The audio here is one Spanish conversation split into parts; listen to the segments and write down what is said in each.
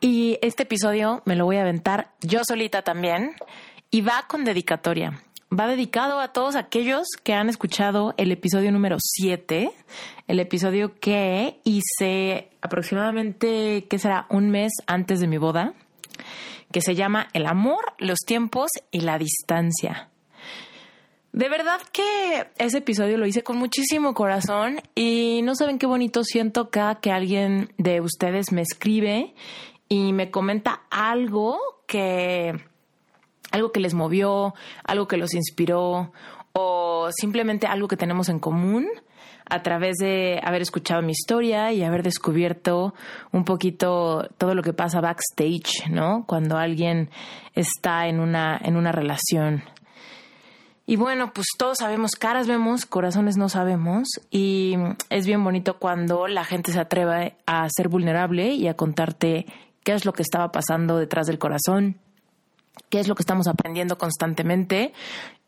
y este episodio me lo voy a aventar yo solita también y va con dedicatoria. Va dedicado a todos aquellos que han escuchado el episodio número 7, el episodio que hice aproximadamente, ¿qué será? Un mes antes de mi boda, que se llama El amor, los tiempos y la distancia. De verdad que ese episodio lo hice con muchísimo corazón y no saben qué bonito siento acá que alguien de ustedes me escribe y me comenta algo que algo que les movió, algo que los inspiró o simplemente algo que tenemos en común a través de haber escuchado mi historia y haber descubierto un poquito todo lo que pasa backstage, ¿no? Cuando alguien está en una en una relación. Y bueno, pues todos sabemos, caras vemos, corazones no sabemos. Y es bien bonito cuando la gente se atreve a ser vulnerable y a contarte qué es lo que estaba pasando detrás del corazón, qué es lo que estamos aprendiendo constantemente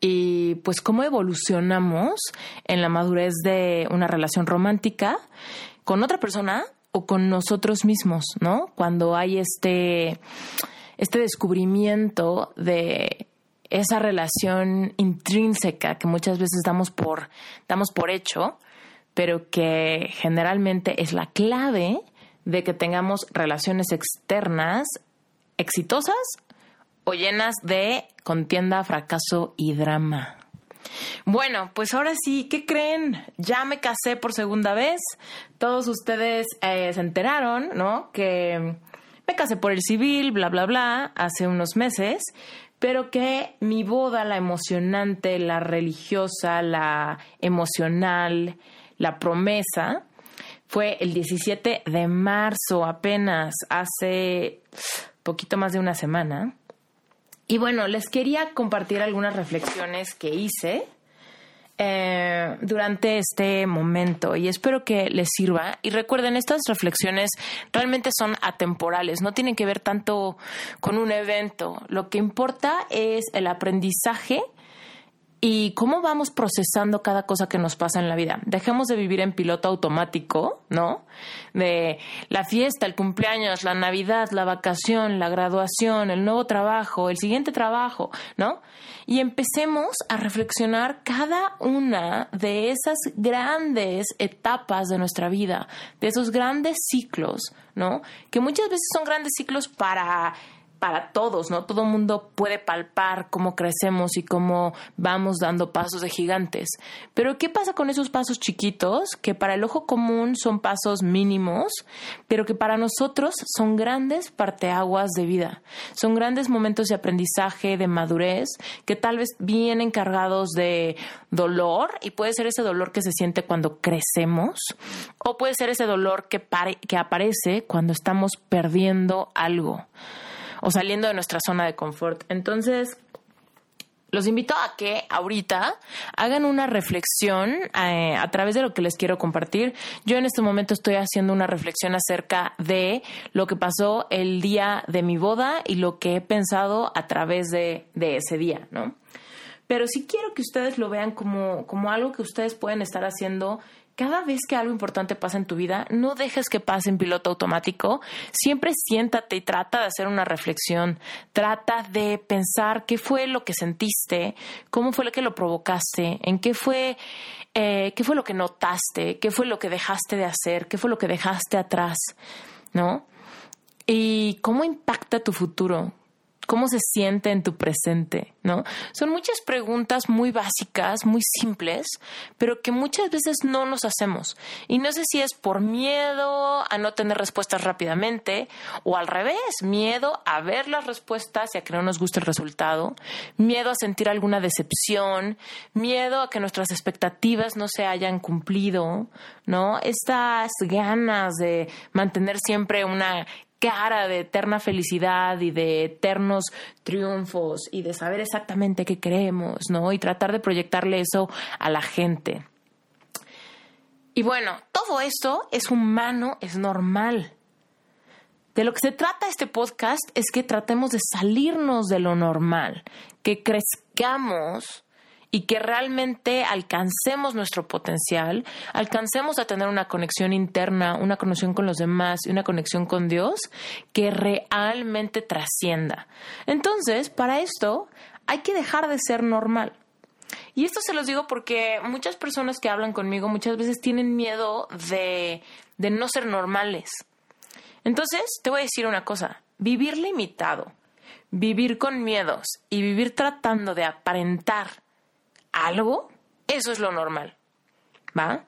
y pues cómo evolucionamos en la madurez de una relación romántica con otra persona o con nosotros mismos, ¿no? Cuando hay este, este descubrimiento de esa relación intrínseca que muchas veces damos por, damos por hecho, pero que generalmente es la clave de que tengamos relaciones externas exitosas o llenas de contienda, fracaso y drama. Bueno, pues ahora sí, ¿qué creen? Ya me casé por segunda vez. Todos ustedes eh, se enteraron, ¿no? Que me casé por el civil, bla, bla, bla, hace unos meses, pero que mi boda, la emocionante, la religiosa, la emocional, la promesa, fue el 17 de marzo, apenas hace poquito más de una semana. Y bueno, les quería compartir algunas reflexiones que hice eh, durante este momento y espero que les sirva. Y recuerden, estas reflexiones realmente son atemporales, no tienen que ver tanto con un evento. Lo que importa es el aprendizaje y cómo vamos procesando cada cosa que nos pasa en la vida. Dejemos de vivir en piloto automático, ¿no? De la fiesta, el cumpleaños, la Navidad, la vacación, la graduación, el nuevo trabajo, el siguiente trabajo, ¿no? Y empecemos a reflexionar cada una de esas grandes etapas de nuestra vida, de esos grandes ciclos, ¿no? Que muchas veces son grandes ciclos para para todos, ¿no? Todo mundo puede palpar cómo crecemos y cómo vamos dando pasos de gigantes. Pero ¿qué pasa con esos pasos chiquitos que para el ojo común son pasos mínimos, pero que para nosotros son grandes parteaguas de vida? Son grandes momentos de aprendizaje, de madurez, que tal vez vienen cargados de dolor y puede ser ese dolor que se siente cuando crecemos o puede ser ese dolor que, que aparece cuando estamos perdiendo algo o saliendo de nuestra zona de confort. Entonces, los invito a que ahorita hagan una reflexión eh, a través de lo que les quiero compartir. Yo en este momento estoy haciendo una reflexión acerca de lo que pasó el día de mi boda y lo que he pensado a través de, de ese día, ¿no? Pero sí quiero que ustedes lo vean como, como algo que ustedes pueden estar haciendo cada vez que algo importante pasa en tu vida, no dejes que pase en piloto automático. Siempre siéntate y trata de hacer una reflexión. Trata de pensar qué fue lo que sentiste, cómo fue lo que lo provocaste, en qué fue, eh, qué fue lo que notaste, qué fue lo que dejaste de hacer, qué fue lo que dejaste atrás, ¿no? Y cómo impacta tu futuro ¿Cómo se siente en tu presente? ¿No? Son muchas preguntas muy básicas, muy simples, pero que muchas veces no nos hacemos. Y no sé si es por miedo a no tener respuestas rápidamente o al revés, miedo a ver las respuestas y a que no nos guste el resultado, miedo a sentir alguna decepción, miedo a que nuestras expectativas no se hayan cumplido, ¿no? Estas ganas de mantener siempre una cara de eterna felicidad y de eternos triunfos y de saber exactamente qué queremos, ¿no? Y tratar de proyectarle eso a la gente. Y bueno, todo esto es humano, es normal. De lo que se trata este podcast es que tratemos de salirnos de lo normal, que crezcamos y que realmente alcancemos nuestro potencial, alcancemos a tener una conexión interna, una conexión con los demás y una conexión con Dios que realmente trascienda. Entonces, para esto hay que dejar de ser normal. Y esto se los digo porque muchas personas que hablan conmigo muchas veces tienen miedo de, de no ser normales. Entonces, te voy a decir una cosa, vivir limitado, vivir con miedos y vivir tratando de aparentar algo, eso es lo normal. ¿Va?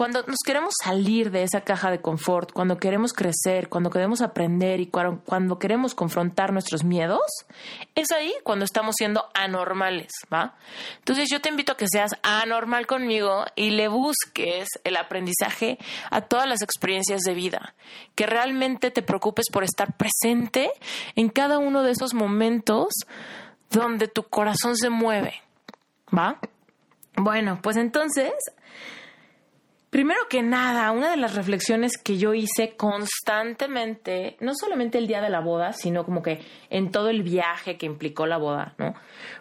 Cuando nos queremos salir de esa caja de confort, cuando queremos crecer, cuando queremos aprender y cuando queremos confrontar nuestros miedos, es ahí cuando estamos siendo anormales, ¿va? Entonces yo te invito a que seas anormal conmigo y le busques el aprendizaje a todas las experiencias de vida, que realmente te preocupes por estar presente en cada uno de esos momentos donde tu corazón se mueve, ¿Va? Bueno, pues entonces, primero que nada, una de las reflexiones que yo hice constantemente, no solamente el día de la boda, sino como que en todo el viaje que implicó la boda, ¿no?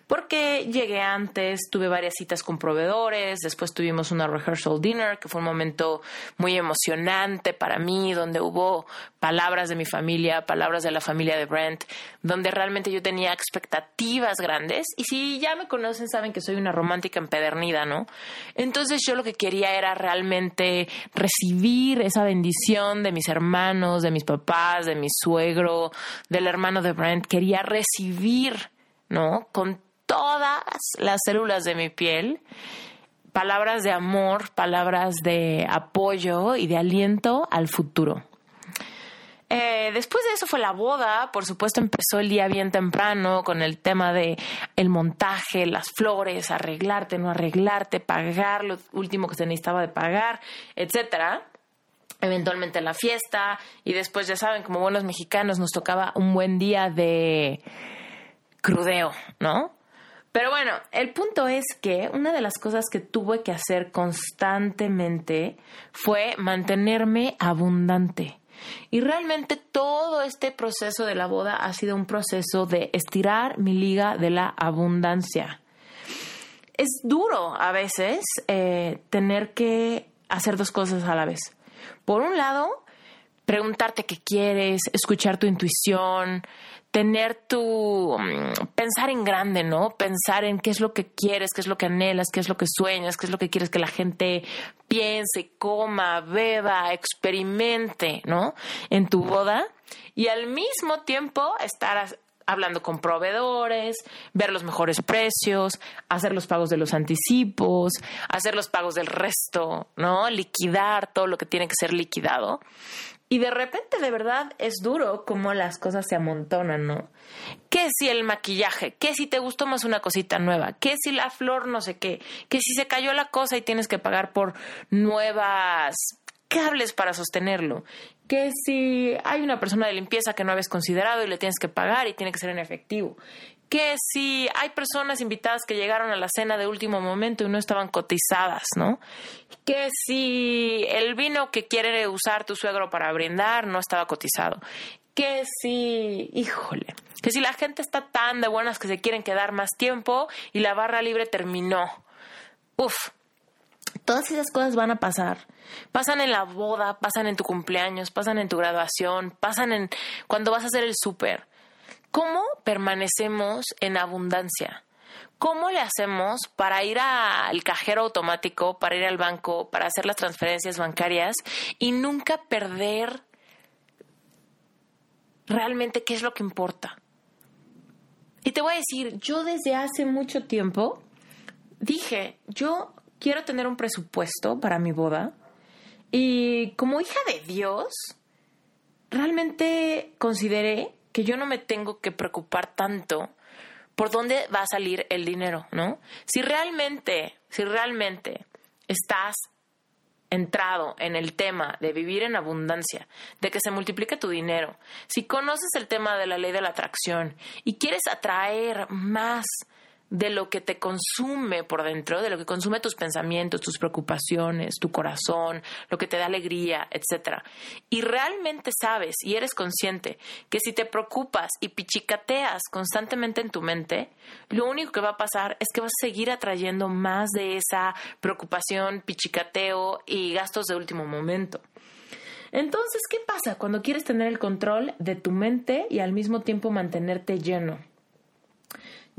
Porque llegué antes, tuve varias citas con proveedores, después tuvimos una rehearsal dinner, que fue un momento muy emocionante para mí, donde hubo palabras de mi familia, palabras de la familia de Brent, donde realmente yo tenía expectativas grandes. Y si ya me conocen, saben que soy una romántica empedernida, ¿no? Entonces yo lo que quería era realmente recibir esa bendición de mis hermanos, de mis papás, de mi suegro, del hermano de Brent. Quería recibir, ¿no? Todas las células de mi piel palabras de amor, palabras de apoyo y de aliento al futuro. Eh, después de eso fue la boda, por supuesto empezó el día bien temprano con el tema de el montaje, las flores, arreglarte, no arreglarte, pagar lo último que se necesitaba de pagar, etcétera. Eventualmente la fiesta y después ya saben, como buenos mexicanos nos tocaba un buen día de crudeo, ¿no? Pero bueno, el punto es que una de las cosas que tuve que hacer constantemente fue mantenerme abundante. Y realmente todo este proceso de la boda ha sido un proceso de estirar mi liga de la abundancia. Es duro a veces eh, tener que hacer dos cosas a la vez. Por un lado, preguntarte qué quieres, escuchar tu intuición, tener tu mm, pensar en grande, ¿no? Pensar en qué es lo que quieres, qué es lo que anhelas, qué es lo que sueñas, qué es lo que quieres que la gente piense, coma, beba, experimente, ¿no? En tu boda y al mismo tiempo estar hablando con proveedores, ver los mejores precios, hacer los pagos de los anticipos, hacer los pagos del resto, ¿no? Liquidar todo lo que tiene que ser liquidado. Y de repente, de verdad, es duro como las cosas se amontonan, ¿no? ¿Qué si el maquillaje? ¿Qué si te gustó más una cosita nueva? ¿Qué si la flor no sé qué? ¿Qué si se cayó la cosa y tienes que pagar por nuevas cables para sostenerlo? ¿Qué si hay una persona de limpieza que no habías considerado y le tienes que pagar y tiene que ser en efectivo? Que si hay personas invitadas que llegaron a la cena de último momento y no estaban cotizadas, ¿no? Que si el vino que quiere usar tu suegro para brindar no estaba cotizado. Que si, híjole, que si la gente está tan de buenas que se quieren quedar más tiempo y la barra libre terminó. Uf, todas esas cosas van a pasar. Pasan en la boda, pasan en tu cumpleaños, pasan en tu graduación, pasan en cuando vas a hacer el súper. ¿Cómo permanecemos en abundancia? ¿Cómo le hacemos para ir al cajero automático, para ir al banco, para hacer las transferencias bancarias y nunca perder realmente qué es lo que importa? Y te voy a decir, yo desde hace mucho tiempo dije, yo quiero tener un presupuesto para mi boda y como hija de Dios, realmente consideré que yo no me tengo que preocupar tanto por dónde va a salir el dinero, ¿no? Si realmente, si realmente estás entrado en el tema de vivir en abundancia, de que se multiplique tu dinero, si conoces el tema de la ley de la atracción y quieres atraer más de lo que te consume por dentro, de lo que consume tus pensamientos, tus preocupaciones, tu corazón, lo que te da alegría, etcétera. Y realmente sabes y eres consciente que si te preocupas y pichicateas constantemente en tu mente, lo único que va a pasar es que vas a seguir atrayendo más de esa preocupación, pichicateo y gastos de último momento. Entonces, ¿qué pasa cuando quieres tener el control de tu mente y al mismo tiempo mantenerte lleno?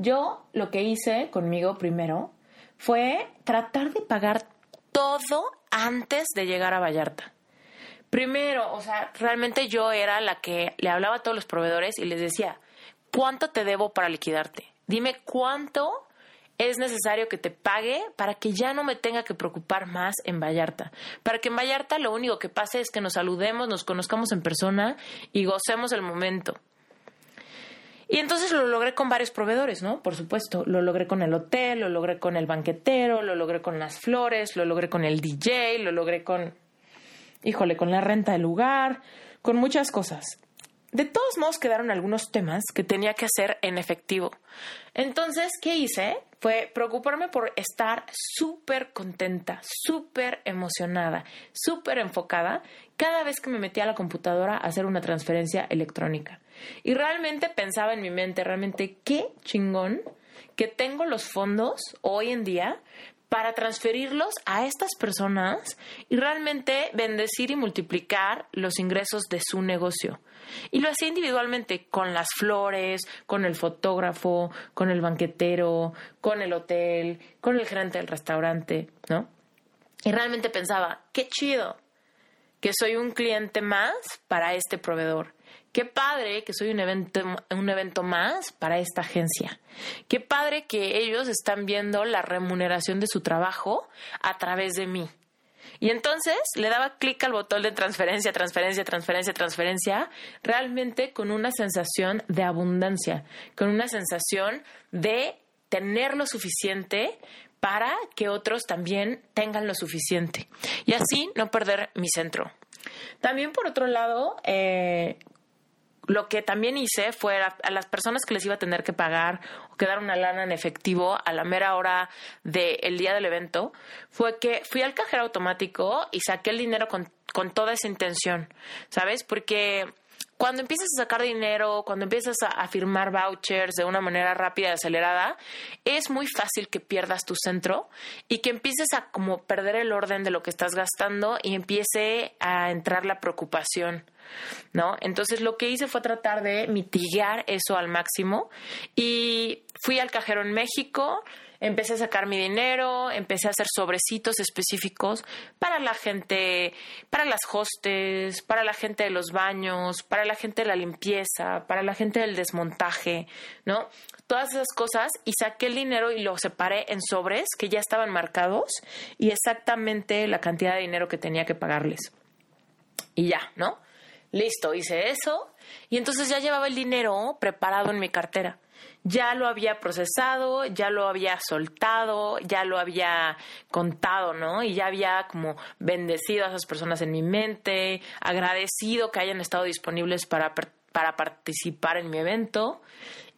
Yo lo que hice conmigo primero fue tratar de pagar todo antes de llegar a Vallarta. Primero, o sea, realmente yo era la que le hablaba a todos los proveedores y les decía, ¿cuánto te debo para liquidarte? Dime cuánto es necesario que te pague para que ya no me tenga que preocupar más en Vallarta. Para que en Vallarta lo único que pase es que nos saludemos, nos conozcamos en persona y gocemos el momento. Y entonces lo logré con varios proveedores, ¿no? Por supuesto, lo logré con el hotel, lo logré con el banquetero, lo logré con las flores, lo logré con el DJ, lo logré con, híjole, con la renta del lugar, con muchas cosas. De todos modos quedaron algunos temas que tenía que hacer en efectivo. Entonces, ¿qué hice? Fue preocuparme por estar súper contenta, súper emocionada, súper enfocada cada vez que me metía a la computadora a hacer una transferencia electrónica. Y realmente pensaba en mi mente, realmente qué chingón que tengo los fondos hoy en día para transferirlos a estas personas y realmente bendecir y multiplicar los ingresos de su negocio. Y lo hacía individualmente con las flores, con el fotógrafo, con el banquetero, con el hotel, con el gerente del restaurante, ¿no? Y realmente pensaba, qué chido que soy un cliente más para este proveedor Qué padre que soy un evento, un evento más para esta agencia. Qué padre que ellos están viendo la remuneración de su trabajo a través de mí. Y entonces le daba clic al botón de transferencia, transferencia, transferencia, transferencia, realmente con una sensación de abundancia, con una sensación de tener lo suficiente para que otros también tengan lo suficiente. Y así no perder mi centro. También por otro lado, eh, lo que también hice fue a, las personas que les iba a tener que pagar o que dar una lana en efectivo a la mera hora del día del evento, fue que fui al cajero automático y saqué el dinero con, con toda esa intención, ¿sabes? Porque cuando empiezas a sacar dinero, cuando empiezas a, firmar vouchers de una manera rápida y acelerada, es muy fácil que pierdas tu centro y que empieces a como perder el orden de lo que estás gastando y empiece a entrar la preocupación. ¿No? Entonces lo que hice fue tratar de mitigar eso al máximo y fui al cajero en México, empecé a sacar mi dinero, empecé a hacer sobrecitos específicos para la gente, para las hostes, para la gente de los baños, para la gente de la limpieza, para la gente del desmontaje, ¿no? Todas esas cosas y saqué el dinero y lo separé en sobres que ya estaban marcados y exactamente la cantidad de dinero que tenía que pagarles. Y ya, ¿no? Listo, hice eso y entonces ya llevaba el dinero preparado en mi cartera ya lo había procesado, ya lo había soltado, ya lo había contado, ¿no? Y ya había como bendecido a esas personas en mi mente, agradecido que hayan estado disponibles para, para participar en mi evento.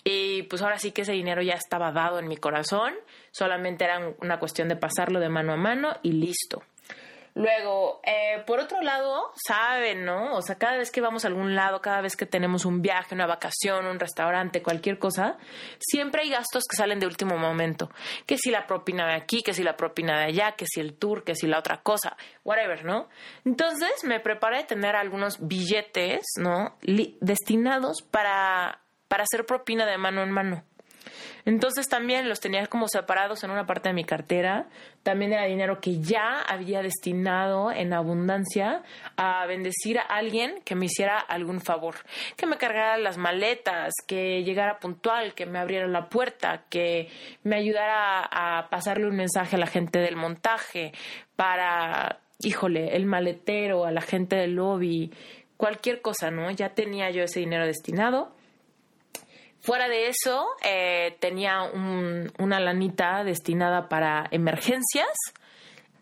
Y pues ahora sí que ese dinero ya estaba dado en mi corazón, solamente era una cuestión de pasarlo de mano a mano y listo. Luego, eh, por otro lado, saben, ¿no? O sea, cada vez que vamos a algún lado, cada vez que tenemos un viaje, una vacación, un restaurante, cualquier cosa, siempre hay gastos que salen de último momento. Que si la propina de aquí, que si la propina de allá, que si el tour, que si la otra cosa, whatever, ¿no? Entonces me preparé de tener algunos billetes, ¿no? destinados para, para hacer propina de mano en mano. Entonces también los tenía como separados en una parte de mi cartera. También era dinero que ya había destinado en abundancia a bendecir a alguien que me hiciera algún favor. Que me cargara las maletas, que llegara puntual, que me abriera la puerta, que me ayudara a pasarle un mensaje a la gente del montaje, para, híjole, el maletero, a la gente del lobby, cualquier cosa, ¿no? Ya tenía yo ese dinero destinado Fuera de eso, eh, tenía una lanita destinada para emergencias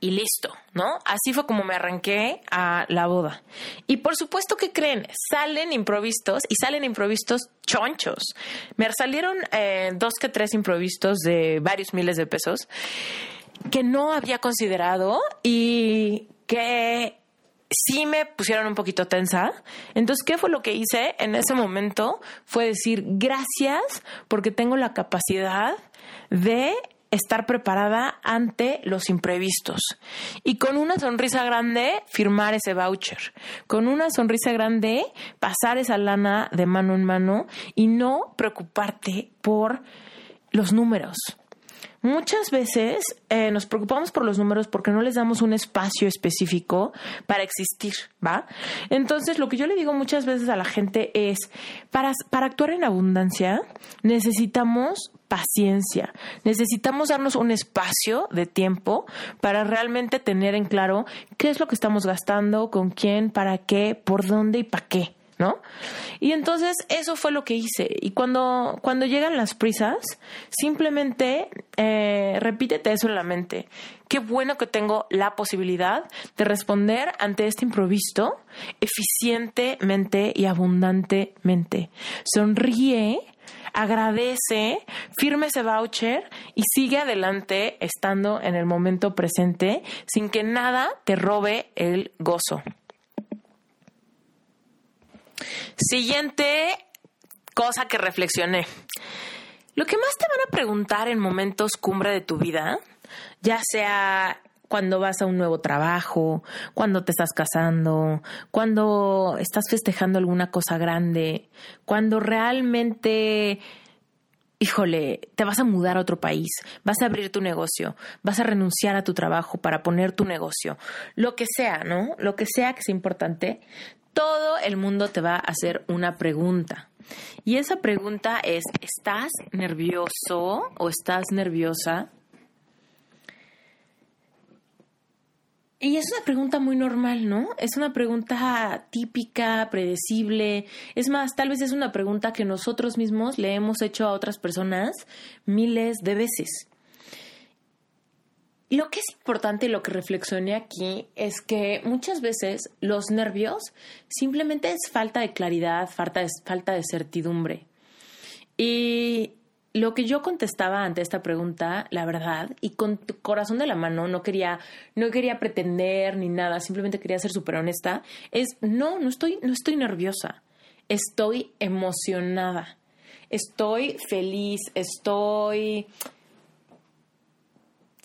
y listo, ¿no? Así fue como me arranqué a la boda. Y por supuesto que creen, salen improvistos y salen improvistos chonchos. Me salieron eh, dos que tres improvistos de varios miles de pesos que no había considerado y que sí me pusieron un poquito tensa. Entonces, ¿qué fue lo que hice en ese momento? Fue decir gracias porque tengo la capacidad de estar preparada ante los imprevistos y con una sonrisa grande firmar ese voucher, con una sonrisa grande pasar esa lana de mano en mano y no preocuparte por los números. Muchas veces eh, nos preocupamos por los números porque no les damos un espacio específico para existir, ¿va? Entonces, lo que yo le digo muchas veces a la gente es, para, para actuar en abundancia, necesitamos paciencia, necesitamos darnos un espacio de tiempo para realmente tener en claro qué es lo que estamos gastando, con quién, para qué, por dónde y para qué. ¿No? Y entonces eso fue lo que hice. Y cuando, cuando llegan las prisas, simplemente eh, repítete eso en la mente. Qué bueno que tengo la posibilidad de responder ante este improviso eficientemente y abundantemente. Sonríe agradece, firme ese voucher y sigue adelante estando en el momento presente sin que nada te robe el gozo. Siguiente cosa que reflexioné. Lo que más te van a preguntar en momentos cumbre de tu vida, ya sea cuando vas a un nuevo trabajo, cuando te estás casando, cuando estás festejando alguna cosa grande, cuando realmente, híjole, te vas a mudar a otro país, vas a abrir tu negocio, vas a renunciar a tu trabajo para poner tu negocio, lo que sea, ¿no? Lo que sea que sea importante, todo el mundo te va a hacer una pregunta. Y esa pregunta es, ¿estás nervioso o estás nerviosa? Y es una pregunta muy normal, ¿no? Es una pregunta típica, predecible. Es más, tal vez es una pregunta que nosotros mismos le hemos hecho a otras personas miles de veces. Lo que es importante y lo que reflexioné aquí es que muchas veces los nervios simplemente es falta de claridad, falta de, falta de certidumbre. Y lo que yo contestaba ante esta pregunta, la verdad, y con corazón de la mano, no quería, no quería pretender ni nada, simplemente quería ser súper honesta, es no, no estoy, no estoy nerviosa, estoy emocionada, estoy feliz, estoy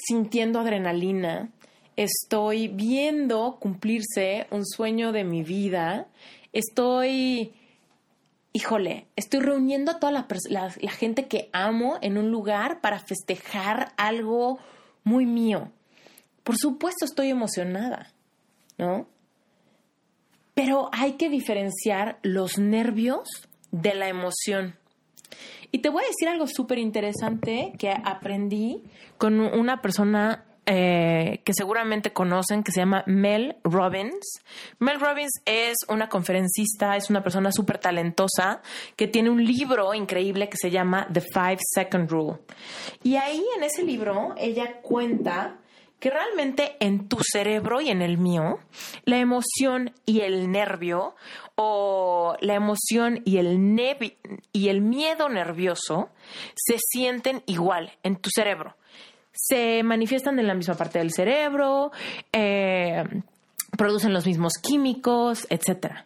sintiendo adrenalina, estoy viendo cumplirse un sueño de mi vida, estoy, híjole, estoy reuniendo a toda la, gente que amo en un lugar para festejar algo muy mío. Por supuesto estoy emocionada, ¿no? Pero hay que diferenciar los nervios de la emoción. Y te voy a decir algo súper interesante que aprendí con una persona eh, que seguramente conocen, que se llama Mel Robbins. Mel Robbins es una conferencista, es una persona súper talentosa que tiene un libro increíble que se llama The Five Second Rule. Y ahí en ese libro ella cuenta que realmente en tu cerebro y en el mío, la emoción y el nervio o la emoción y el, y el miedo nervioso se sienten igual en tu cerebro. Se manifiestan en la misma parte del cerebro, eh, producen los mismos químicos, etc.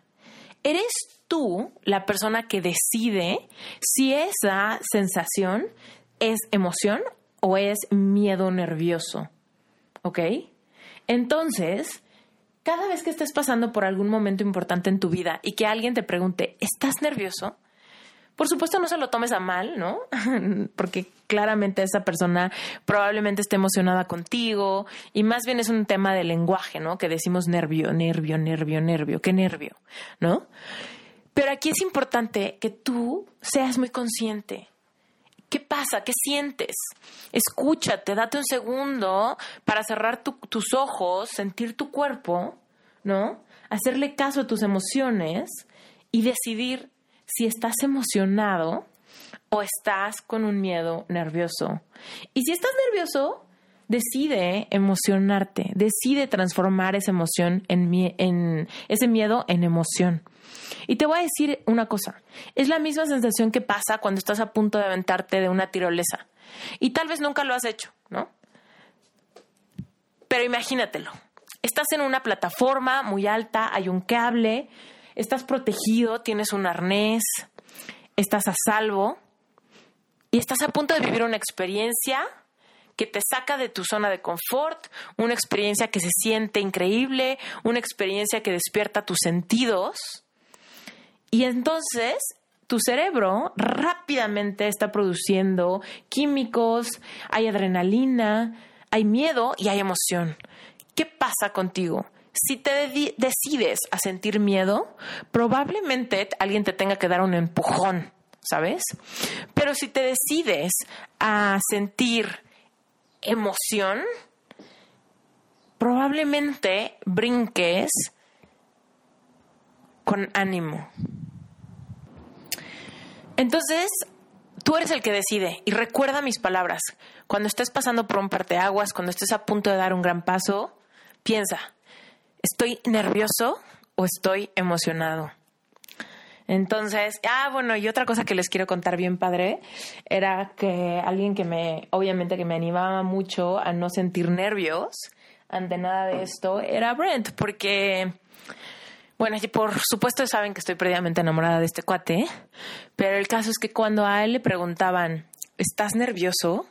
Eres tú la persona que decide si esa sensación es emoción o es miedo nervioso. ¿Ok? Entonces, cada vez que estés pasando por algún momento importante en tu vida y que alguien te pregunte, ¿estás nervioso? Por supuesto, no se lo tomes a mal, ¿no? Porque claramente esa persona probablemente esté emocionada contigo y más bien es un tema de lenguaje, ¿no? Que decimos nervio, nervio, nervio, nervio, qué nervio, ¿no? Pero aquí es importante que tú seas muy consciente. ¿Qué pasa? ¿Qué sientes? Escúchate, date un segundo para cerrar tus ojos, sentir tu cuerpo, ¿no? Hacerle caso a tus emociones y decidir si estás emocionado o estás con un miedo nervioso. Y si estás nervioso, decide emocionarte, decide transformar esa emoción en, en, ese miedo en emoción. Y te voy a decir una cosa, es la misma sensación que pasa cuando estás a punto de aventarte de una tirolesa. Y tal vez nunca lo has hecho, ¿no? Pero imagínatelo. Estás en una plataforma muy alta, hay un cable, estás protegido, tienes un arnés, estás a salvo y estás a punto de vivir una experiencia que te saca de tu zona de confort, una experiencia que se siente increíble, una experiencia que despierta tus sentidos. Y entonces tu cerebro rápidamente está produciendo químicos, hay adrenalina, hay miedo y hay emoción. ¿Qué pasa contigo? Si te decides a sentir miedo, probablemente alguien te tenga que dar un empujón, ¿sabes? Pero si te decides a sentir emoción, probablemente brinques con ánimo. Entonces, tú eres el que decide y recuerda mis palabras. Cuando estés pasando por un parteaguas, cuando estés a punto de dar un gran paso, piensa, ¿estoy nervioso o estoy emocionado? Entonces, ah, bueno, y otra cosa que les quiero contar bien padre era que alguien que me, obviamente que me animaba mucho a no sentir nervios ante nada de esto era Brent, porque, bueno, por supuesto saben que estoy perdidamente enamorada de este cuate, pero el caso es que cuando a él le preguntaban, ¿estás nervioso?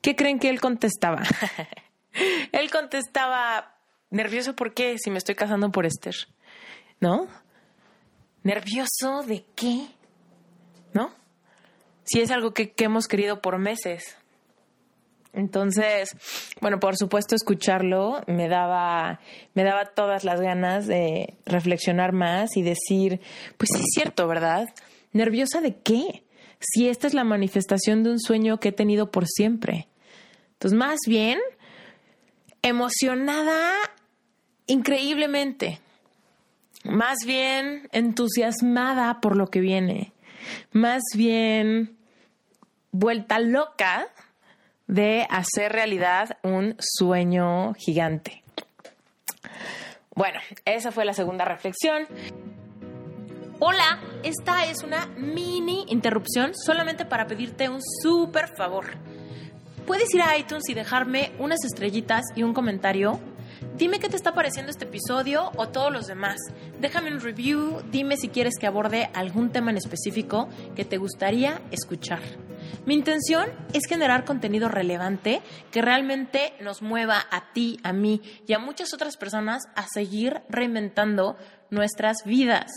¿Qué creen que él contestaba? él contestaba, nervioso por qué si me estoy casando por Esther, ¿no? ¿Nervioso de qué? ¿No? Si es algo que, hemos querido por meses. Entonces, bueno, por supuesto escucharlo me daba, me daba todas las ganas de reflexionar más y decir, pues sí es cierto, ¿verdad? ¿Nerviosa de qué? Si esta es la manifestación de un sueño que he tenido por siempre. Entonces, más bien, emocionada increíblemente más bien entusiasmada por lo que viene, más bien vuelta loca de hacer realidad un sueño gigante. Bueno, esa fue la segunda reflexión. Hola, esta es una mini interrupción solamente para pedirte un súper favor. Puedes ir a iTunes y dejarme unas estrellitas y un comentario Dime qué te está pareciendo este episodio o todos los demás. Déjame un review, dime si quieres que aborde algún tema en específico que te gustaría escuchar. Mi intención es generar contenido relevante que realmente nos mueva a ti, a mí y a muchas otras personas a seguir reinventando nuestras vidas.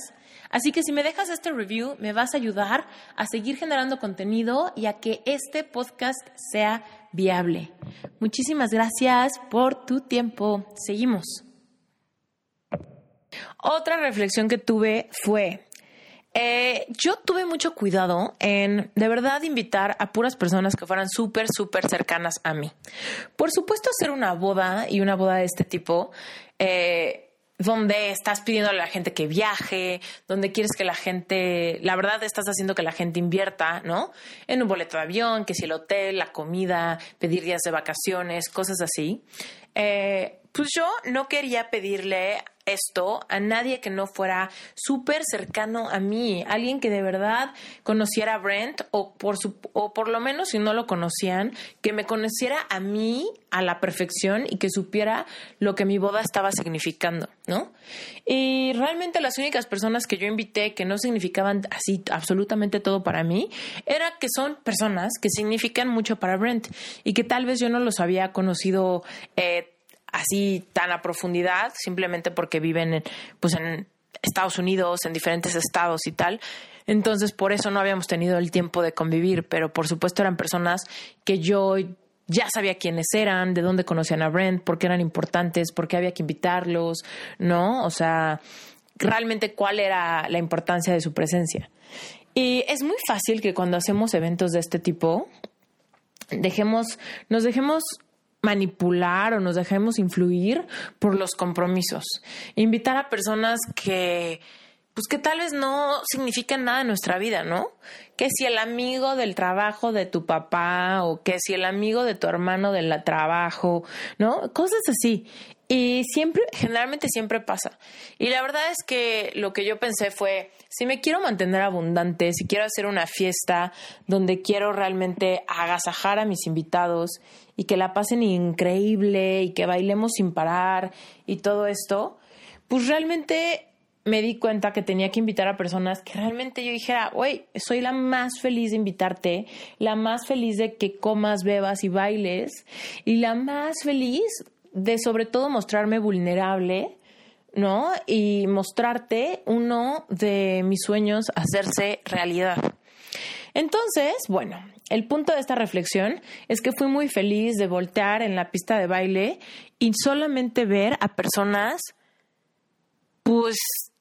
Así que si me dejas este review, me vas a ayudar a seguir generando contenido y a que este podcast sea viable. Muchísimas gracias por tu tiempo. Seguimos. Otra reflexión que tuve fue, eh, yo tuve mucho cuidado en de verdad invitar a puras personas que fueran súper, súper cercanas a mí. Por supuesto, hacer una boda y una boda de este tipo. Eh, donde estás pidiendo a la gente que viaje, donde quieres que la gente, la verdad estás haciendo que la gente invierta, ¿no? En un boleto de avión, que si el hotel, la comida, pedir días de vacaciones, cosas así. Eh, pues yo no quería pedirle esto a nadie que no fuera súper cercano a mí, alguien que de verdad conociera a Brent o por, o por lo menos si no lo conocían, que me conociera a mí a la perfección y que supiera lo que mi boda estaba significando, ¿no? Y realmente las únicas personas que yo invité que no significaban así absolutamente todo para mí, era que son personas que significan mucho para Brent y que tal vez yo no los había conocido eh, así tan a profundidad, simplemente porque viven en, pues en Estados Unidos, en diferentes estados y tal. Entonces, por eso no habíamos tenido el tiempo de convivir, pero por supuesto eran personas que yo ya sabía quiénes eran, de dónde conocían a Brent, por qué eran importantes, por qué había que invitarlos, ¿no? O sea, realmente cuál era la importancia de su presencia. Y es muy fácil que cuando hacemos eventos de este tipo, dejemos, nos dejemos manipular o nos dejemos influir por los compromisos. Invitar a personas que pues que tal vez no significan nada en nuestra vida, ¿no? Que si el amigo del trabajo de tu papá o que si el amigo de tu hermano del trabajo, ¿no? Cosas así. Y siempre, generalmente siempre pasa. Y la verdad es que lo que yo pensé fue, si me quiero mantener abundante, si quiero hacer una fiesta donde quiero realmente agasajar a mis invitados y que la pasen increíble y que bailemos sin parar y todo esto, pues realmente me di cuenta que tenía que invitar a personas que realmente yo dijera, güey, soy la más feliz de invitarte, la más feliz de que comas, bebas y bailes, y la más feliz de sobre todo mostrarme vulnerable, ¿no? Y mostrarte uno de mis sueños hacerse realidad. Entonces, bueno, el punto de esta reflexión es que fui muy feliz de voltear en la pista de baile y solamente ver a personas, pues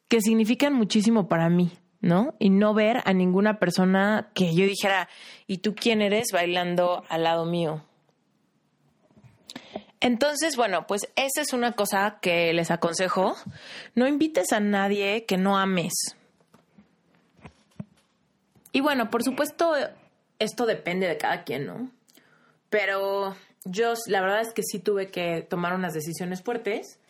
que significan muchísimo para mí, ¿no? Y no ver a ninguna persona que yo dijera, ¿y tú quién eres bailando al lado mío? Entonces, bueno, pues esa es una cosa que les aconsejo. No invites a nadie que no ames. Y bueno, por supuesto, esto depende de cada quien, ¿no? Pero yo la verdad es que sí tuve que tomar unas decisiones fuertes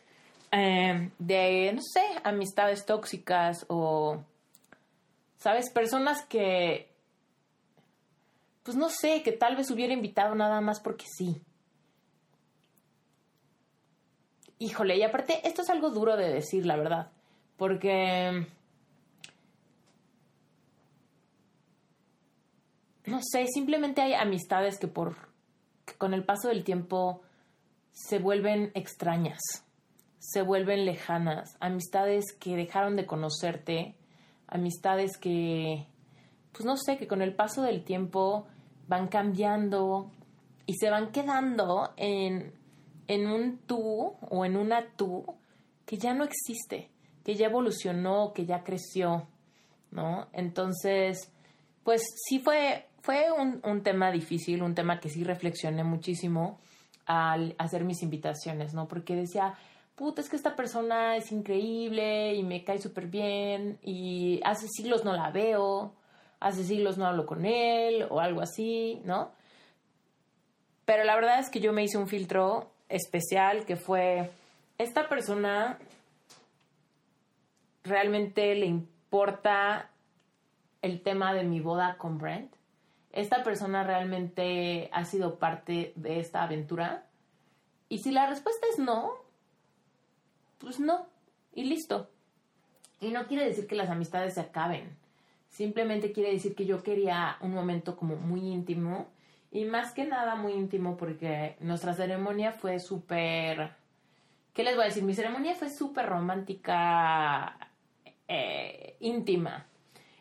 Em, de, no sé, amistades tóxicas o, ¿sabes? Personas que, pues no sé, que tal vez hubiera invitado nada más porque sí. Híjole, y aparte, esto es algo duro de decir, la verdad, porque... No sé, simplemente hay amistades que por con el paso del tiempo se vuelven extrañas se vuelven lejanas, amistades que dejaron de conocerte, amistades que, pues no sé, que con el paso del tiempo van cambiando y se van quedando en, en un tú o en una tú que ya no existe, que ya evolucionó, que ya creció, ¿no? Entonces, pues sí fue, fue un, un tema difícil, un tema que sí reflexioné muchísimo al hacer mis invitaciones, ¿no? Porque decía, puta, es que esta persona es increíble y me cae súper bien y hace siglos no la veo, hace siglos no hablo con él o algo así, ¿no? Pero la verdad es que yo me hice un filtro especial que fue, esta persona realmente le importa el tema de mi boda con Brent. Esta persona realmente ha sido parte de esta aventura. Y si la respuesta es no, pues no, y listo. Y no quiere decir que las amistades se acaben. Simplemente quiere decir que yo quería un momento como muy íntimo. Y más que nada muy íntimo porque nuestra ceremonia fue súper... ¿Qué les voy a decir? Mi ceremonia fue súper romántica, eh, íntima.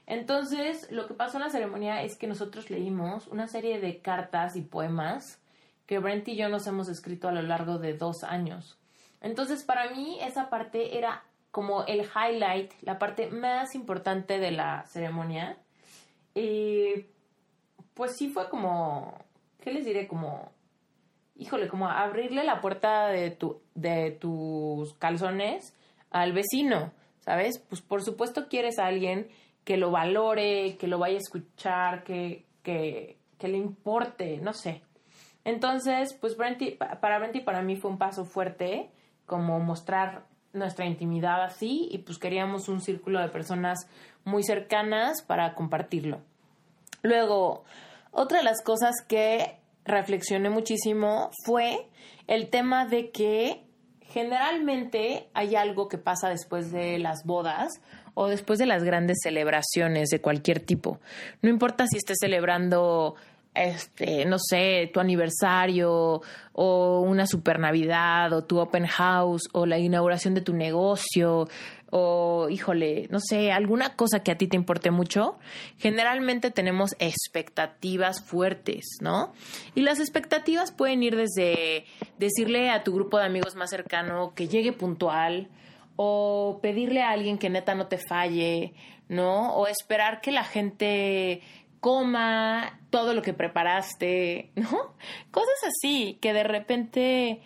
Entonces, lo que pasó en la ceremonia es que nosotros leímos una serie de cartas y poemas que Brent y yo nos hemos escrito a lo largo de dos años. Entonces, para mí esa parte era como el highlight, la parte más importante de la ceremonia. Y pues sí fue como, ¿qué les diré? Como, híjole, como abrirle la puerta de, tu, de tus calzones al vecino, ¿sabes? Pues por supuesto quieres a alguien que lo valore, que lo vaya a escuchar, que, que, que le importe, no sé. Entonces, pues para Brent y para mí fue un paso fuerte como mostrar nuestra intimidad así y pues queríamos un círculo de personas muy cercanas para compartirlo. Luego, otra de las cosas que reflexioné muchísimo fue el tema de que generalmente hay algo que pasa después de las bodas o después de las grandes celebraciones de cualquier tipo. No importa si estés celebrando este, no sé, tu aniversario o una super Navidad o tu open house o la inauguración de tu negocio o híjole, no sé, alguna cosa que a ti te importe mucho, generalmente tenemos expectativas fuertes, ¿no? Y las expectativas pueden ir desde decirle a tu grupo de amigos más cercano que llegue puntual o pedirle a alguien que neta no te falle, ¿no? O esperar que la gente coma todo lo que preparaste, ¿no? Cosas así que de repente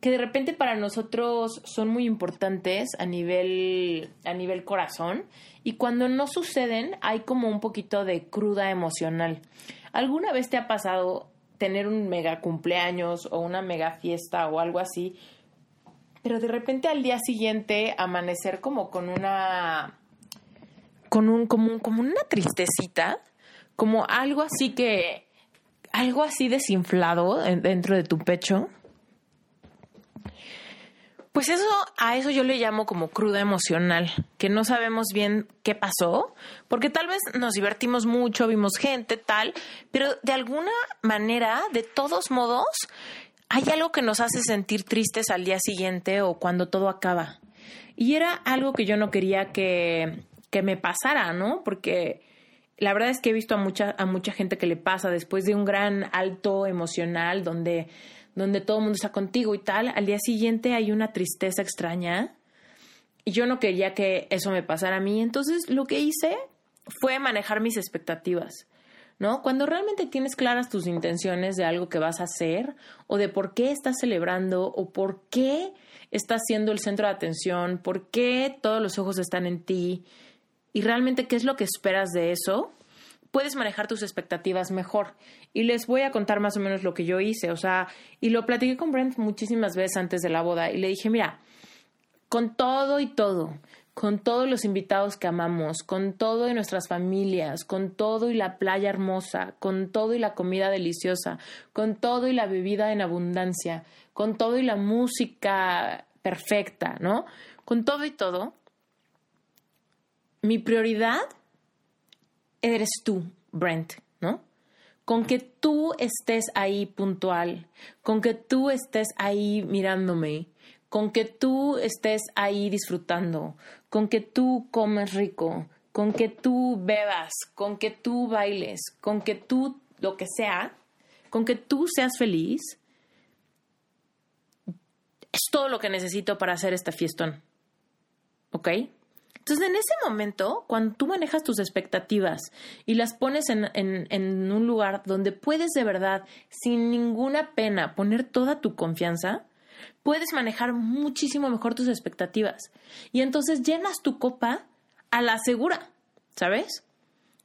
que de repente para nosotros son muy importantes a nivel a nivel corazón y cuando no suceden hay como un poquito de cruda emocional. ¿Alguna vez te ha pasado tener un mega cumpleaños o una mega fiesta o algo así, pero de repente al día siguiente amanecer como con una con un como, como una tristecita, como algo así que algo así desinflado dentro de tu pecho? Pues eso, a eso yo le llamo como cruda emocional, que no sabemos bien qué pasó, porque tal vez nos divertimos mucho, vimos gente, tal, pero de alguna manera, de todos modos, hay algo que nos hace sentir tristes al día siguiente o cuando todo acaba. Y era algo que yo no quería que, que me pasara, ¿no? Porque la verdad es que he visto a mucha, a mucha gente que le pasa después de un gran alto emocional donde donde todo mundo está contigo y tal, al día siguiente hay una tristeza extraña. Y yo no quería que eso me pasara a mí. Entonces lo que hice fue manejar mis expectativas. ¿No? Cuando realmente tienes claras tus intenciones de algo que vas a hacer o de por qué estás celebrando o por qué estás siendo el centro de atención, por qué todos los ojos están en ti y realmente qué es lo que esperas de eso, puedes manejar tus expectativas mejor. Y les voy a contar más o menos lo que yo hice, o sea, y lo platiqué con Brent muchísimas veces antes de la boda y le dije, mira, con todo y todo, con todos los invitados que amamos, con todo y nuestras familias, con todo y la playa hermosa, con todo y la comida deliciosa, con todo y la bebida en abundancia, con todo y la música perfecta, ¿no? Con todo y todo, mi prioridad eres tú, Brent, ¿no? Con que tú estés ahí puntual, con que tú estés ahí mirándome, con que tú estés ahí disfrutando, con que tú comes rico, con que tú bebas, con que tú bailes, con que tú lo que sea, con que tú seas feliz, es todo lo que necesito para hacer esta fiestón. ¿Ok? Entonces, en ese momento, cuando tú manejas tus expectativas y las pones en, un lugar donde puedes de verdad, sin ninguna pena, poner toda tu confianza, puedes manejar muchísimo mejor tus expectativas. Y entonces llenas tu copa a la segura, ¿sabes?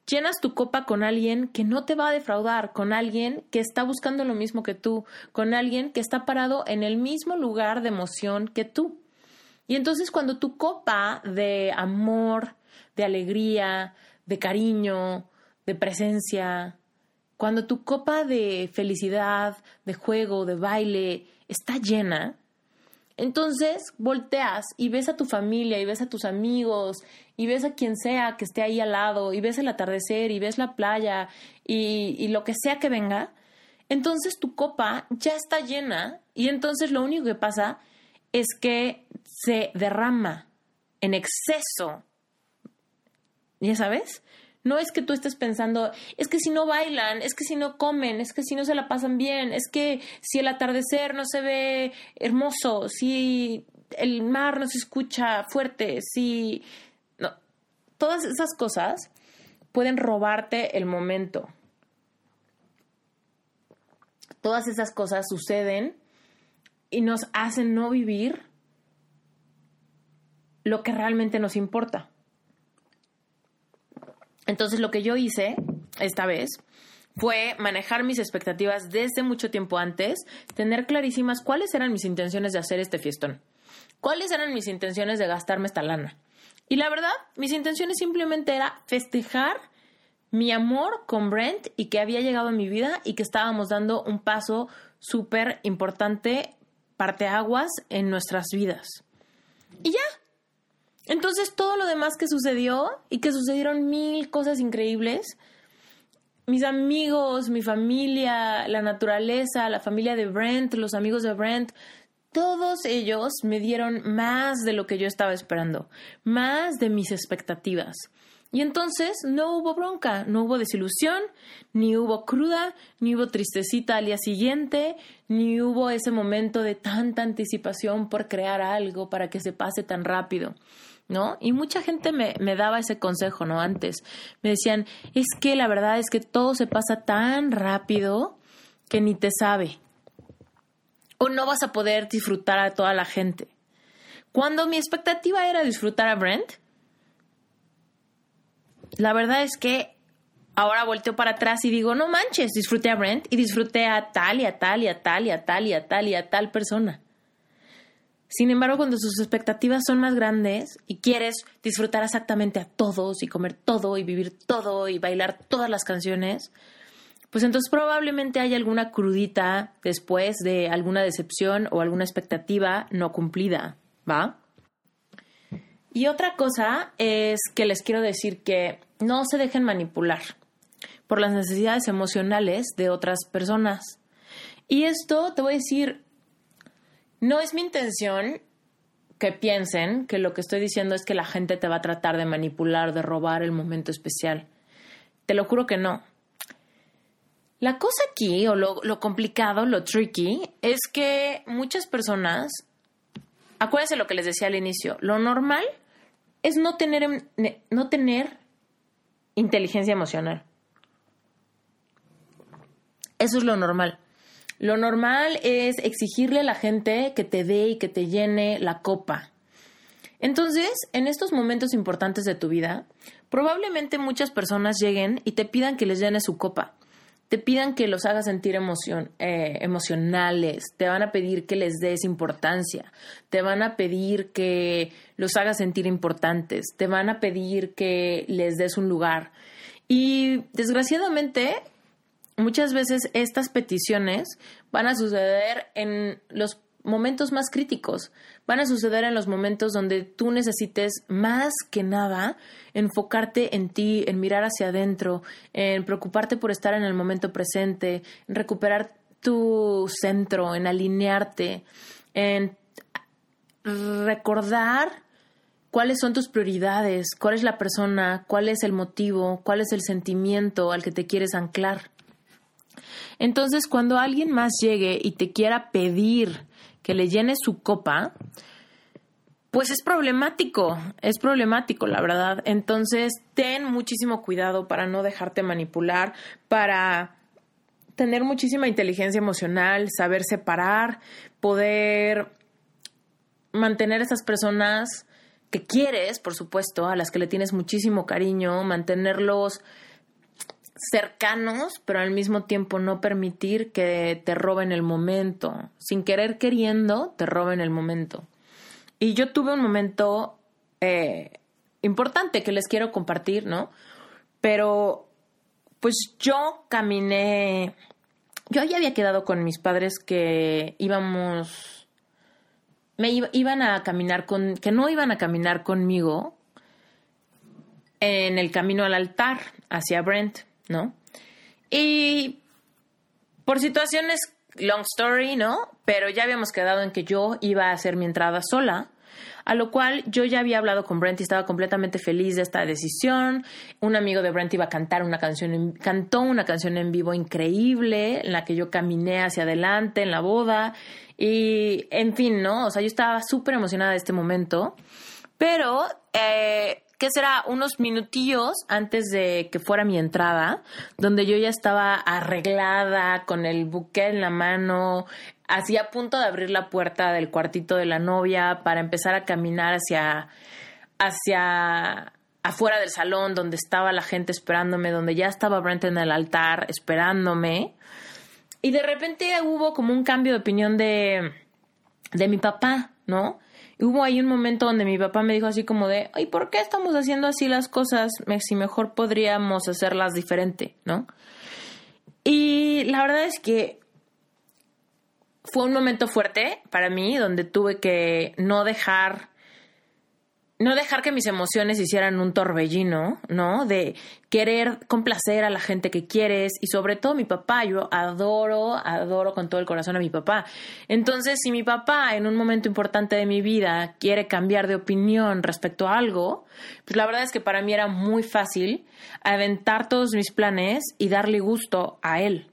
Llenas tu copa con alguien que no te va a defraudar, con alguien que está buscando lo mismo que tú, con alguien que está parado en el mismo lugar de emoción que tú. Y entonces cuando tu copa de amor, de alegría, de cariño, de presencia, cuando tu copa de felicidad, de juego, de baile está llena, entonces volteas y ves a tu familia y ves a tus amigos y ves a quien sea que esté ahí al lado y ves el atardecer y ves la playa y, y lo que sea que venga, entonces tu copa ya está llena y entonces lo único que pasa que se derrama en exceso. ¿Ya sabes? No es que tú estés pensando, es que si no bailan, es que si no comen, es que si no se la pasan bien, es que si el atardecer no se ve hermoso, si el mar no se escucha fuerte, si... No. Todas esas cosas pueden robarte el momento. Todas esas cosas suceden y nos hacen no vivir lo que realmente nos importa. Entonces lo que yo hice esta vez fue manejar mis expectativas desde mucho tiempo antes, tener clarísimas cuáles eran mis intenciones de hacer este fiestón, cuáles eran mis intenciones de gastarme esta lana. Y la verdad, mis intenciones simplemente era festejar mi amor con Brent y que había llegado a mi vida y que estábamos dando un paso súper importante parteaguas en nuestras vidas. Y ya. Entonces todo lo demás que sucedió y que sucedieron mil cosas increíbles, mis amigos, mi familia, la naturaleza, la familia de Brent, los amigos de Brent, todos ellos me dieron más de lo que yo estaba esperando, más de mis expectativas. Y entonces no hubo bronca, no hubo desilusión, ni hubo cruda, ni hubo tristecita al día siguiente, ni hubo ese momento de tanta anticipación por crear algo para que se pase tan rápido. ¿No? Y mucha gente me, me daba ese consejo, ¿no? Antes me decían, es que la verdad es que todo se pasa tan rápido que ni te sabe. O no vas a poder disfrutar a toda la gente. Cuando mi expectativa era disfrutar a Brent, la verdad es que ahora volteo para atrás y digo, no manches, disfruté a Brent y disfruté a tal y a tal y a tal y a tal y a tal y a tal persona. Sin embargo, cuando sus expectativas son más grandes y quieres disfrutar exactamente a todos y comer todo y vivir todo y bailar todas las canciones, pues entonces probablemente hay alguna crudita después de alguna decepción o alguna expectativa no cumplida, ¿va? Y otra cosa es que les quiero decir que no se dejen manipular por las necesidades emocionales de otras personas. Y esto te voy a decir, no es mi intención que piensen que lo que estoy diciendo es que la gente te va a tratar de manipular, de robar el momento especial. Te lo juro que no. La cosa aquí, o lo, lo complicado, lo tricky, es que muchas personas, acuérdense lo que les decía al inicio, lo normal es no tener, em, no tener inteligencia emocional. Eso es lo normal. Lo normal es exigirle a la gente que te dé y que te llene la copa. Entonces, en estos momentos importantes de tu vida, probablemente muchas personas lleguen y te pidan que les llene su copa te pidan que los hagas sentir eh, emocionales, te van a pedir que les des importancia, te van a pedir que los hagas sentir importantes, te van a pedir que les des un lugar. Y desgraciadamente, muchas veces estas peticiones van a suceder en los momentos más críticos. Van a suceder en los momentos donde tú necesites más que nada enfocarte en ti, en mirar hacia adentro, en preocuparte por estar en el momento presente, en recuperar tu centro, en alinearte, en recordar cuáles son tus prioridades, cuál es la persona, cuál es el motivo, cuál es el sentimiento al que te quieres anclar. Entonces, cuando alguien más llegue y te quiera pedir que le llene su copa, pues es problemático, es problemático, la verdad. Entonces, ten muchísimo cuidado para no dejarte manipular, para tener muchísima inteligencia emocional, saber separar, poder mantener a esas personas que quieres, por supuesto, a las que le tienes muchísimo cariño, mantenerlos cercanos, pero al mismo tiempo no permitir que te roben el momento. Sin querer queriendo, te roben el momento. Y yo tuve un momento eh, importante que les quiero compartir, ¿no? Pero, pues yo caminé, yo ya había quedado con mis padres que íbamos, me iban a caminar con, que no iban a caminar conmigo en el camino al altar hacia Brent. ¿No? Y por situaciones, long story, ¿no? Pero ya habíamos quedado en que yo iba a hacer mi entrada sola. A lo cual yo ya había hablado con Brent y estaba completamente feliz de esta decisión. Un amigo de Brent iba a cantar una canción, cantó una canción en vivo increíble en la que yo caminé hacia adelante en la boda. Y en fin, ¿no? O sea, yo estaba súper emocionada de este momento. Pero eh, ¿qué será? Unos minutillos antes de que fuera mi entrada, donde yo ya estaba arreglada, con el buque en la mano, así a punto de abrir la puerta del cuartito de la novia para empezar a caminar hacia, hacia afuera del salón donde estaba la gente esperándome, donde ya estaba Brent en el altar esperándome. Y de repente hubo como un cambio de opinión de, de mi papá, ¿no? Hubo ahí un momento donde mi papá me dijo así como de, ¿y por qué estamos haciendo así las cosas si mejor podríamos hacerlas diferente, ¿no? Y la verdad es que fue un momento fuerte para mí donde tuve que no dejar no dejar que mis emociones hicieran un torbellino, ¿no? De querer complacer a la gente que quieres y sobre todo mi papá. Yo adoro, adoro con todo el corazón a mi papá. Entonces, si mi papá en un momento importante de mi vida quiere cambiar de opinión respecto a algo, pues la verdad es que para mí era muy fácil aventar todos mis planes y darle gusto a él.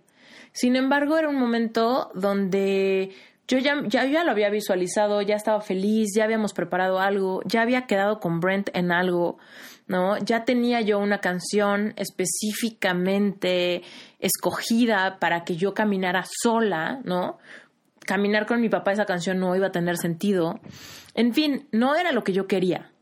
Sin embargo, era un momento donde yo ya, ya, lo había visualizado, ya estaba feliz, ya habíamos preparado algo, ya había quedado con Brent en algo, ¿no? Ya tenía yo una canción específicamente escogida para que yo caminara sola, ¿no? Caminar con mi papá esa canción no iba a tener sentido. En fin, no era lo que yo quería,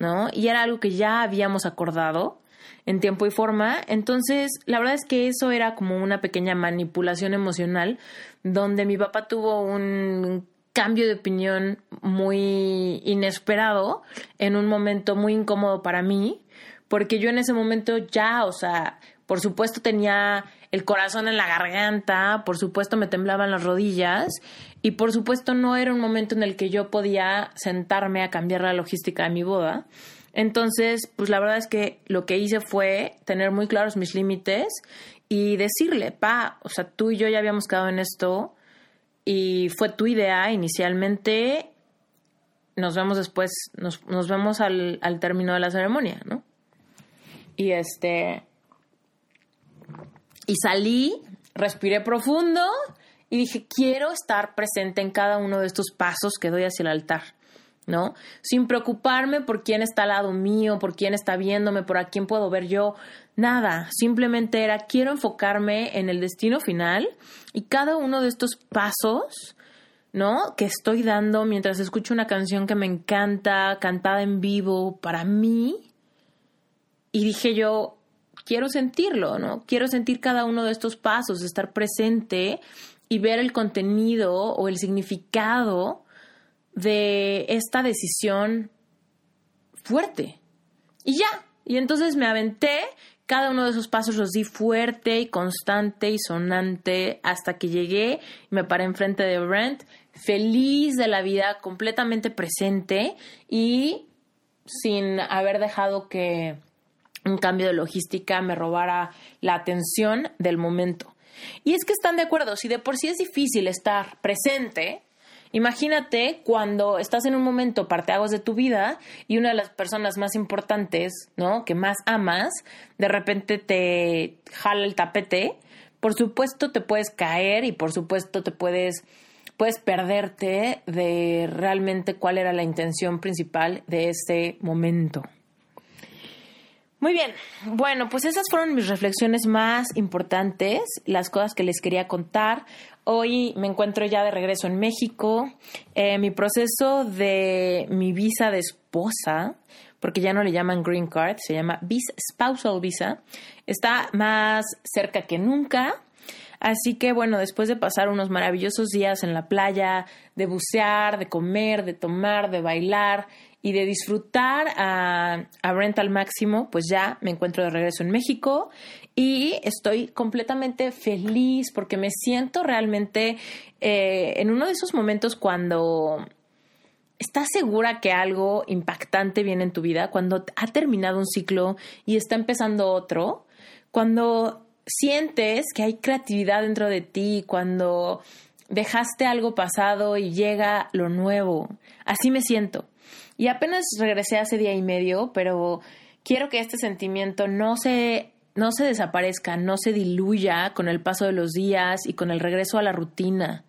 ¿no? Y era algo que ya habíamos acordado en tiempo y forma. Entonces, la verdad es que eso era como una pequeña manipulación emocional donde mi papá tuvo un cambio de opinión muy inesperado en un momento muy incómodo para mí, porque yo en ese momento ya, o sea, por supuesto tenía el corazón en la garganta, por supuesto me temblaban las rodillas y por supuesto no era un momento en el que yo podía sentarme a cambiar la logística de mi boda. Entonces, pues la verdad es que lo que hice fue tener muy claros mis límites y decirle, pa, o sea, tú y yo ya habíamos quedado en esto y fue tu idea inicialmente, nos vemos después, nos, nos vemos al, al término de la ceremonia, ¿no? Y este, y salí, respiré profundo y dije, quiero estar presente en cada uno de estos pasos que doy hacia el altar. ¿No? Sin preocuparme por quién está al lado mío, por quién está viéndome, por a quién puedo ver yo, nada, simplemente era quiero enfocarme en el destino final y cada uno de estos pasos, ¿no? Que estoy dando mientras escucho una canción que me encanta, cantada en vivo para mí. Y dije yo, quiero sentirlo, ¿no? Quiero sentir cada uno de estos pasos, estar presente y ver el contenido o el significado de esta decisión fuerte. Y ya, y entonces me aventé, cada uno de esos pasos los di fuerte y constante y sonante hasta que llegué y me paré enfrente de Brent, feliz de la vida, completamente presente y sin haber dejado que un cambio de logística me robara la atención del momento. Y es que están de acuerdo, si de por sí es difícil estar presente, Imagínate cuando estás en un momento parteagos de tu vida y una de las personas más importantes, ¿no? Que más amas, de repente te jala el tapete. Por supuesto te puedes caer y por supuesto te puedes puedes perderte de realmente cuál era la intención principal de ese momento. Muy bien, bueno, pues esas fueron mis reflexiones más importantes, las cosas que les quería contar. Hoy me encuentro ya de regreso en México. Eh, mi proceso de mi visa de esposa, porque ya no le llaman green card, se llama visa, spousal visa, está más cerca que nunca. Así que bueno, después de pasar unos maravillosos días en la playa, de bucear, de comer, de tomar, de bailar y de disfrutar a, a Brent al máximo, pues ya me encuentro de regreso en México y estoy completamente feliz porque me siento realmente eh, en uno de esos momentos cuando estás segura que algo impactante viene en tu vida, cuando ha terminado un ciclo y está empezando otro, cuando sientes que hay creatividad dentro de ti, cuando dejaste algo pasado y llega lo nuevo. Así me siento. Y apenas regresé hace día y medio, pero quiero que este sentimiento no se, no se desaparezca, no se diluya con el paso de los días y con el regreso a la rutina.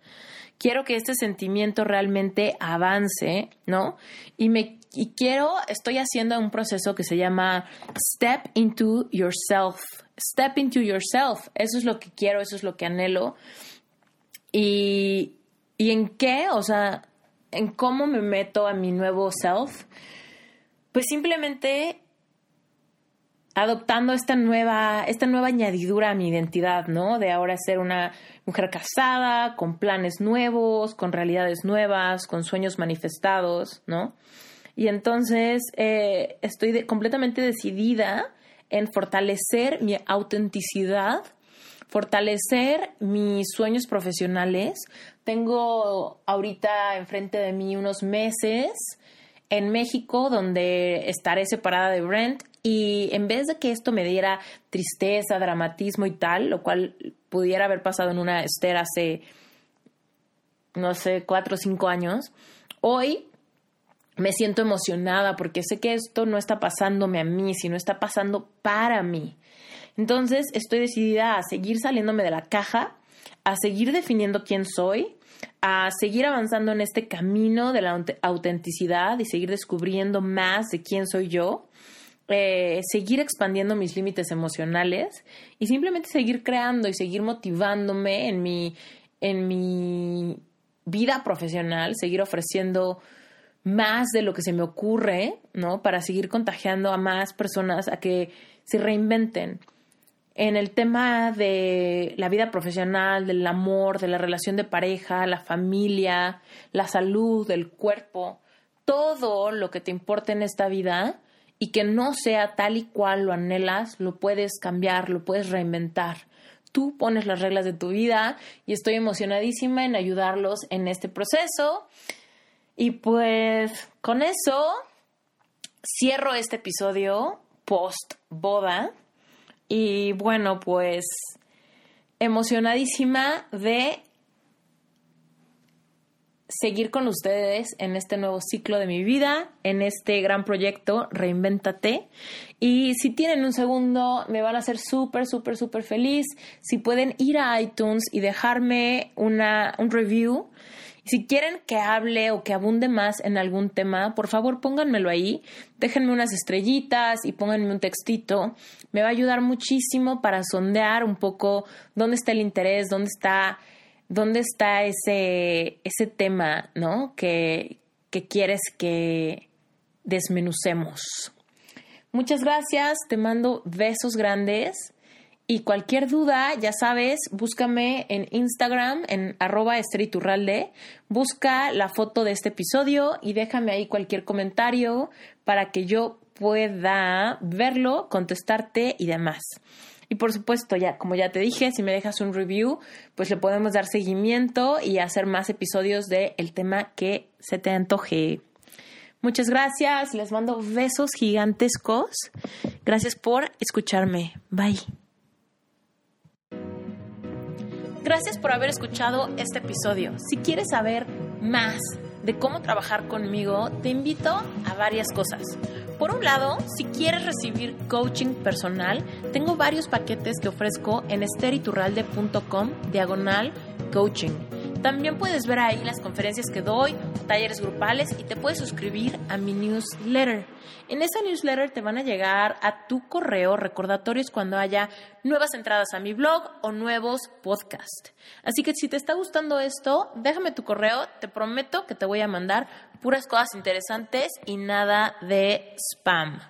Quiero que este sentimiento realmente avance, ¿no? Y me y quiero, estoy haciendo un proceso que se llama Step into Yourself. Step into Yourself. Eso es lo que quiero, eso es lo que anhelo. Y, ¿Y en qué? O sea, en cómo me meto a mi nuevo self, pues simplemente adoptando esta nueva, esta nueva añadidura a mi identidad, ¿no? De ahora ser una mujer casada, con planes nuevos, con realidades nuevas, con sueños manifestados, ¿no? Y entonces eh, estoy completamente decidida en fortalecer mi autenticidad fortalecer mis sueños profesionales. Tengo ahorita enfrente de mí unos meses en México, donde estaré separada de Brent. Y en vez de que esto me diera tristeza, dramatismo y tal, lo cual pudiera haber pasado en una Esther hace, no sé, cuatro o cinco años, hoy me siento emocionada porque sé que esto no está pasándome a mí, sino está pasando para mí. Entonces estoy decidida a seguir saliéndome de la caja, a seguir definiendo quién soy, a seguir avanzando en este camino de la autenticidad y seguir descubriendo más de quién soy yo, eh, seguir expandiendo mis límites emocionales y simplemente seguir creando y seguir motivándome en mi, en mi vida profesional, seguir ofreciendo más de lo que se me ocurre, ¿no? Para seguir contagiando a más personas a que se reinventen. En el tema de la vida profesional, del amor, de la relación de pareja, la familia, la salud, el cuerpo, todo lo que te importa en esta vida y que no sea tal y cual lo anhelas, lo puedes cambiar, lo puedes reinventar. Tú pones las reglas de tu vida y estoy emocionadísima en ayudarlos en este proceso. Y pues con eso cierro este episodio post boda. Y bueno, pues emocionadísima de seguir con ustedes en este nuevo ciclo de mi vida, en este gran proyecto Reinvéntate. Y si tienen un segundo, me van a hacer súper, súper, súper feliz. Si pueden ir a iTunes y dejarme una, un review si quieren que hable o que abunde más en algún tema, por favor pónganmelo ahí, déjenme unas estrellitas y pónganme un textito. Me va a ayudar muchísimo para sondear un poco dónde está el interés, dónde está, dónde está ese, ese tema, ¿no? Que, que quieres que desmenucemos. Muchas gracias, te mando besos grandes y cualquier duda, ya sabes, búscame en Instagram, en arroba esteriturralde, busca la foto de este episodio y déjame ahí cualquier comentario para que yo pueda verlo, contestarte y demás. Y por supuesto, ya como ya te dije, si me dejas un review, pues le podemos dar seguimiento y hacer más episodios del el tema que se te antoje. Muchas gracias, les mando besos gigantescos. Gracias por escucharme. Bye. Gracias por haber escuchado este episodio. Si quieres saber más de cómo trabajar conmigo, te invito a varias cosas. Por un lado, si quieres recibir coaching personal, tengo varios paquetes que ofrezco en esteriturralde.com diagonal coaching. También puedes ver ahí las conferencias que doy, talleres grupales y te puedes suscribir a mi newsletter. En esa newsletter te van a llegar a tu correo recordatorios cuando haya nuevas entradas a mi blog o nuevos podcasts. Así que si te está gustando esto, déjame tu correo, te prometo que te voy a mandar puras cosas interesantes y nada de spam.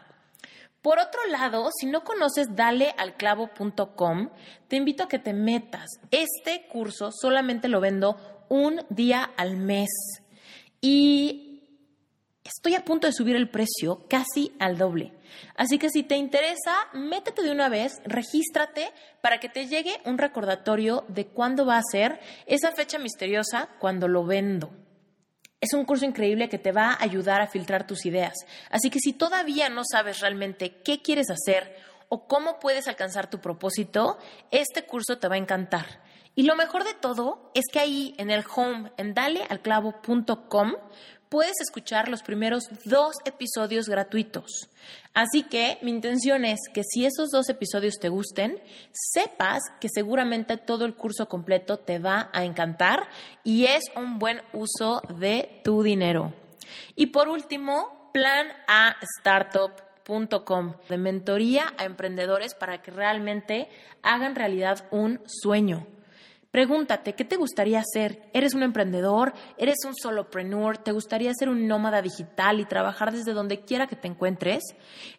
Por otro lado, si no conoces dalealclavo.com, te invito a que te metas. Este curso solamente lo vendo un día al mes y estoy a punto de subir el precio casi al doble. Así que si te interesa, métete de una vez, regístrate para que te llegue un recordatorio de cuándo va a ser esa fecha misteriosa cuando lo vendo. Es un curso increíble que te va a ayudar a filtrar tus ideas. Así que si todavía no sabes realmente qué quieres hacer o cómo puedes alcanzar tu propósito, este curso te va a encantar. Y lo mejor de todo es que ahí en el home, en dalealclavo.com, puedes escuchar los primeros dos episodios gratuitos. Así que mi intención es que si esos dos episodios te gusten, sepas que seguramente todo el curso completo te va a encantar y es un buen uso de tu dinero. Y por último, plan a startup.com de mentoría a emprendedores para que realmente hagan realidad un sueño. Pregúntate, ¿qué te gustaría hacer? ¿Eres un emprendedor? ¿Eres un solopreneur? ¿Te gustaría ser un nómada digital y trabajar desde donde quiera que te encuentres?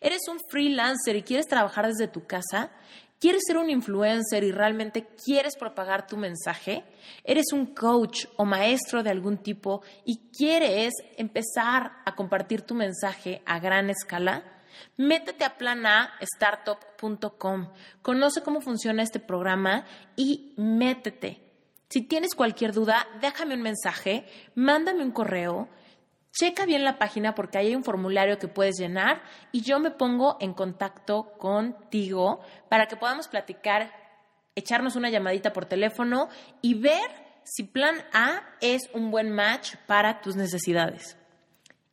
¿Eres un freelancer y quieres trabajar desde tu casa? ¿Quieres ser un influencer y realmente quieres propagar tu mensaje? ¿Eres un coach o maestro de algún tipo y quieres empezar a compartir tu mensaje a gran escala? Métete a planastartup.com, conoce cómo funciona este programa y métete. Si tienes cualquier duda, déjame un mensaje, mándame un correo, checa bien la página porque hay un formulario que puedes llenar y yo me pongo en contacto contigo para que podamos platicar, echarnos una llamadita por teléfono y ver si plan A es un buen match para tus necesidades.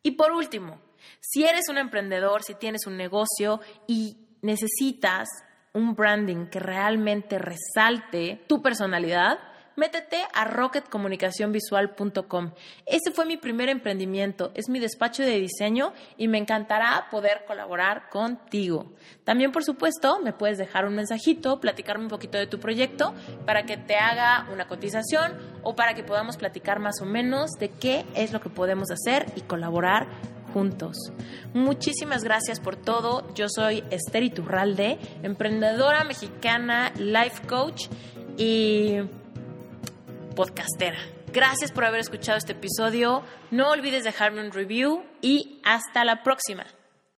Y por último, si eres un emprendedor, si tienes un negocio y necesitas un branding que realmente resalte tu personalidad, métete a rocketcomunicacionvisual.com. Ese fue mi primer emprendimiento, es mi despacho de diseño y me encantará poder colaborar contigo. También, por supuesto, me puedes dejar un mensajito, platicarme un poquito de tu proyecto para que te haga una cotización o para que podamos platicar más o menos de qué es lo que podemos hacer y colaborar juntos. Muchísimas gracias por todo. Yo soy Esther Iturralde, emprendedora mexicana, life coach y podcastera. Gracias por haber escuchado este episodio. No olvides dejarme un review y hasta la próxima.